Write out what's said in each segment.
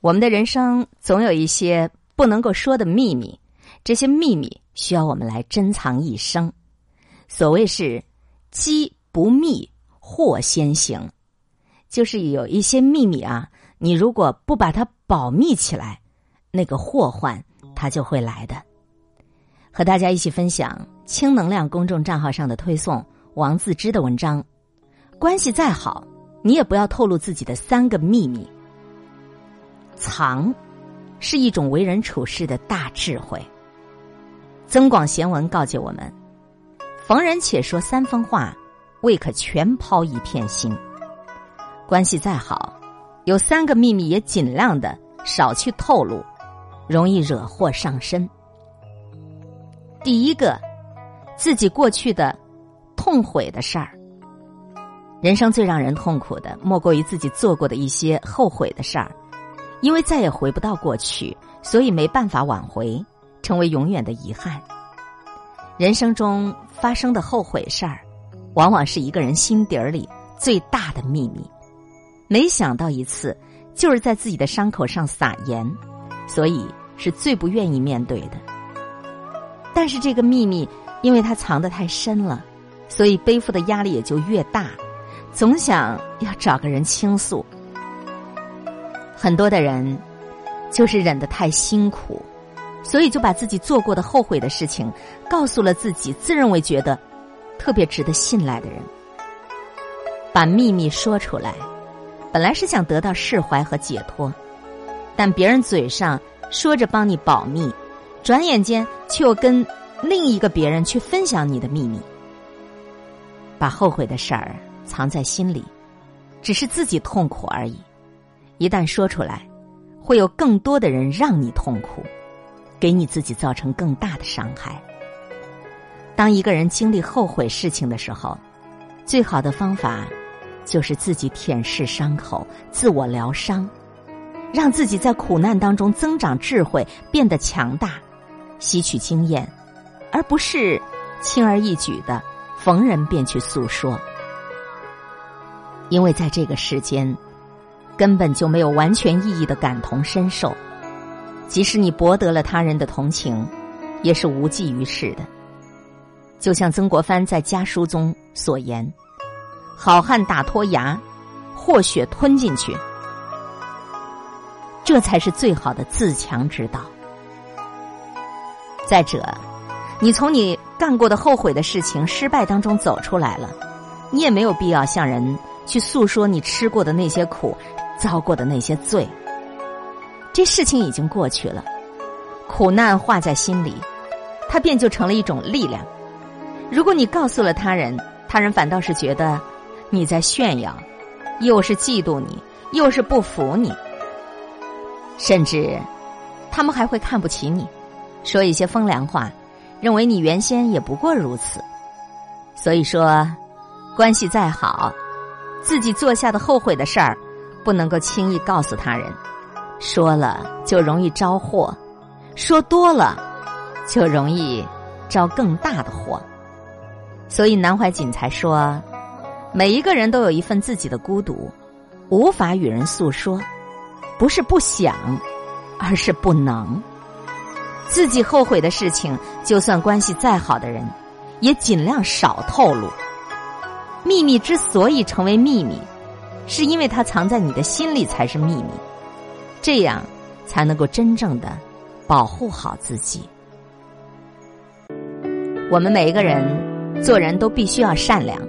我们的人生总有一些不能够说的秘密，这些秘密需要我们来珍藏一生。所谓是“机不密，祸先行”，就是有一些秘密啊，你如果不把它保密起来，那个祸患它就会来的。和大家一起分享轻能量公众账号上的推送王自知的文章。关系再好，你也不要透露自己的三个秘密。藏，是一种为人处事的大智慧。增广贤文告诫我们：逢人且说三分话，未可全抛一片心。关系再好，有三个秘密也尽量的少去透露，容易惹祸上身。第一个，自己过去的痛悔的事儿。人生最让人痛苦的，莫过于自己做过的一些后悔的事儿。因为再也回不到过去，所以没办法挽回，成为永远的遗憾。人生中发生的后悔事儿，往往是一个人心底儿里最大的秘密。没想到一次，就是在自己的伤口上撒盐，所以是最不愿意面对的。但是这个秘密，因为它藏得太深了，所以背负的压力也就越大，总想要找个人倾诉。很多的人就是忍得太辛苦，所以就把自己做过的后悔的事情告诉了自己自认为觉得特别值得信赖的人。把秘密说出来，本来是想得到释怀和解脱，但别人嘴上说着帮你保密，转眼间却又跟另一个别人去分享你的秘密。把后悔的事儿藏在心里，只是自己痛苦而已。一旦说出来，会有更多的人让你痛苦，给你自己造成更大的伤害。当一个人经历后悔事情的时候，最好的方法就是自己舔舐伤口，自我疗伤，让自己在苦难当中增长智慧，变得强大，吸取经验，而不是轻而易举的逢人便去诉说。因为在这个世间。根本就没有完全意义的感同身受，即使你博得了他人的同情，也是无济于事的。就像曾国藩在家书中所言：“好汉打脱牙，或血吞进去，这才是最好的自强之道。”再者，你从你干过的后悔的事情、失败当中走出来了，你也没有必要向人去诉说你吃过的那些苦。遭过的那些罪，这事情已经过去了，苦难化在心里，它便就成了一种力量。如果你告诉了他人，他人反倒是觉得你在炫耀，又是嫉妒你，又是不服你，甚至他们还会看不起你，说一些风凉话，认为你原先也不过如此。所以说，关系再好，自己做下的后悔的事儿。不能够轻易告诉他人，说了就容易招祸，说多了就容易招更大的祸。所以南怀瑾才说，每一个人都有一份自己的孤独，无法与人诉说，不是不想，而是不能。自己后悔的事情，就算关系再好的人，也尽量少透露。秘密之所以成为秘密。是因为它藏在你的心里才是秘密，这样才能够真正的保护好自己。我们每一个人做人都必须要善良，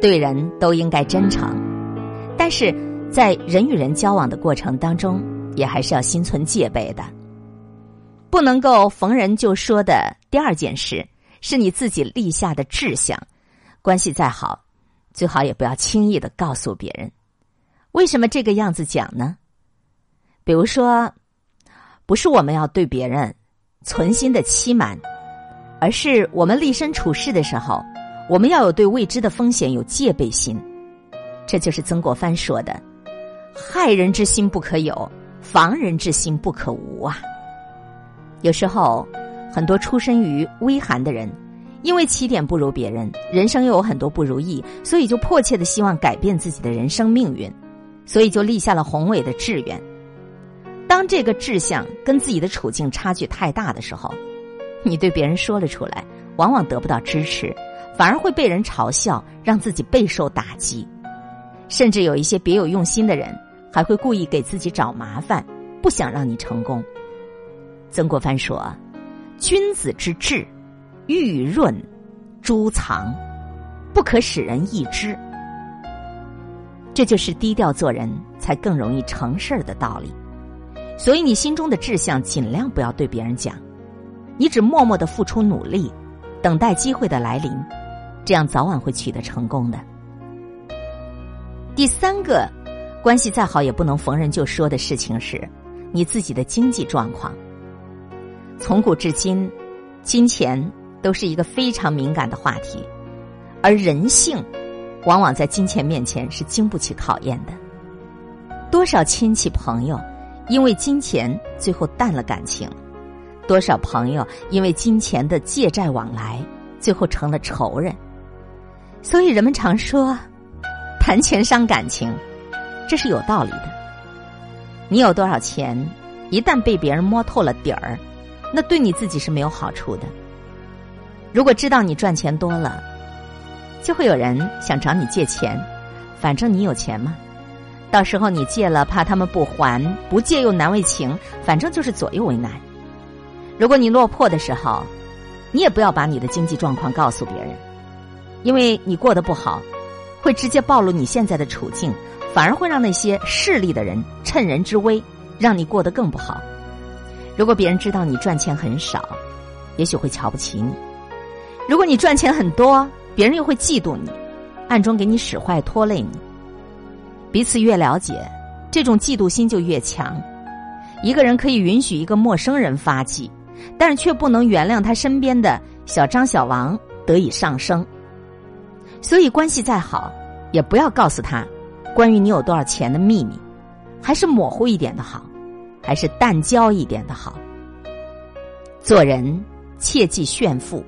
对人都应该真诚，但是在人与人交往的过程当中，也还是要心存戒备的，不能够逢人就说的。第二件事是你自己立下的志向，关系再好，最好也不要轻易的告诉别人。为什么这个样子讲呢？比如说，不是我们要对别人存心的欺瞒，而是我们立身处世的时候，我们要有对未知的风险有戒备心。这就是曾国藩说的：“害人之心不可有，防人之心不可无啊。”有时候，很多出身于微寒的人，因为起点不如别人，人生又有很多不如意，所以就迫切的希望改变自己的人生命运。所以就立下了宏伟的志愿。当这个志向跟自己的处境差距太大的时候，你对别人说了出来，往往得不到支持，反而会被人嘲笑，让自己备受打击。甚至有一些别有用心的人，还会故意给自己找麻烦，不想让你成功。曾国藩说：“君子之志，玉润珠藏，不可使人易知。”这就是低调做人才更容易成事儿的道理。所以，你心中的志向尽量不要对别人讲，你只默默的付出努力，等待机会的来临，这样早晚会取得成功的。第三个，关系再好也不能逢人就说的事情是，你自己的经济状况。从古至今，金钱都是一个非常敏感的话题，而人性，往往在金钱面前是经不起考验的。多少亲戚朋友。因为金钱最后淡了感情，多少朋友因为金钱的借债往来，最后成了仇人。所以人们常说，谈钱伤感情，这是有道理的。你有多少钱，一旦被别人摸透了底儿，那对你自己是没有好处的。如果知道你赚钱多了，就会有人想找你借钱，反正你有钱嘛。到时候你借了，怕他们不还；不借又难为情，反正就是左右为难。如果你落魄的时候，你也不要把你的经济状况告诉别人，因为你过得不好，会直接暴露你现在的处境，反而会让那些势利的人趁人之危，让你过得更不好。如果别人知道你赚钱很少，也许会瞧不起你；如果你赚钱很多，别人又会嫉妒你，暗中给你使坏，拖累你。彼此越了解，这种嫉妒心就越强。一个人可以允许一个陌生人发迹，但是却不能原谅他身边的小张、小王得以上升。所以，关系再好，也不要告诉他关于你有多少钱的秘密，还是模糊一点的好，还是淡交一点的好。做人切忌炫富，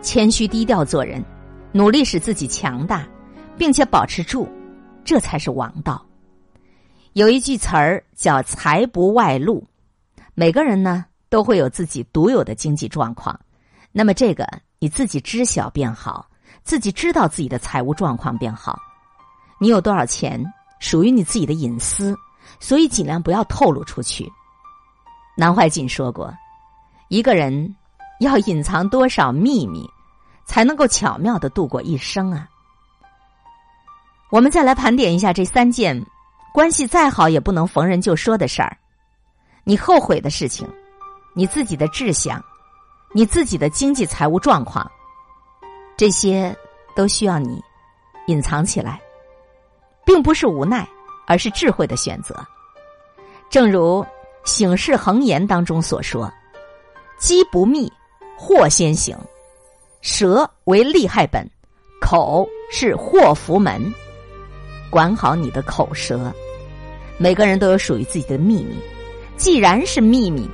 谦虚低调做人，努力使自己强大，并且保持住。这才是王道。有一句词儿叫“财不外露”，每个人呢都会有自己独有的经济状况，那么这个你自己知晓便好，自己知道自己的财务状况便好。你有多少钱属于你自己的隐私，所以尽量不要透露出去。南怀瑾说过：“一个人要隐藏多少秘密，才能够巧妙的度过一生啊？”我们再来盘点一下这三件关系再好也不能逢人就说的事儿，你后悔的事情，你自己的志向，你自己的经济财务状况，这些都需要你隐藏起来，并不是无奈，而是智慧的选择。正如《醒世恒言》当中所说：“机不密，祸先行；舌为利害本，口是祸福门。”管好你的口舌，每个人都有属于自己的秘密。既然是秘密，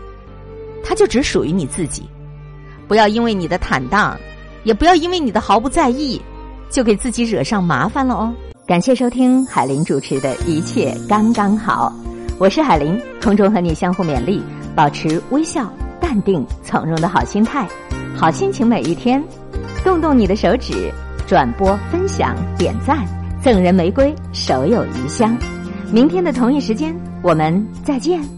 它就只属于你自己。不要因为你的坦荡，也不要因为你的毫不在意，就给自己惹上麻烦了哦。感谢收听海林主持的一切刚刚好，我是海林，空中和你相互勉励，保持微笑、淡定、从容的好心态，好心情每一天。动动你的手指，转播、分享、点赞。赠人玫瑰，手有余香。明天的同一时间，我们再见。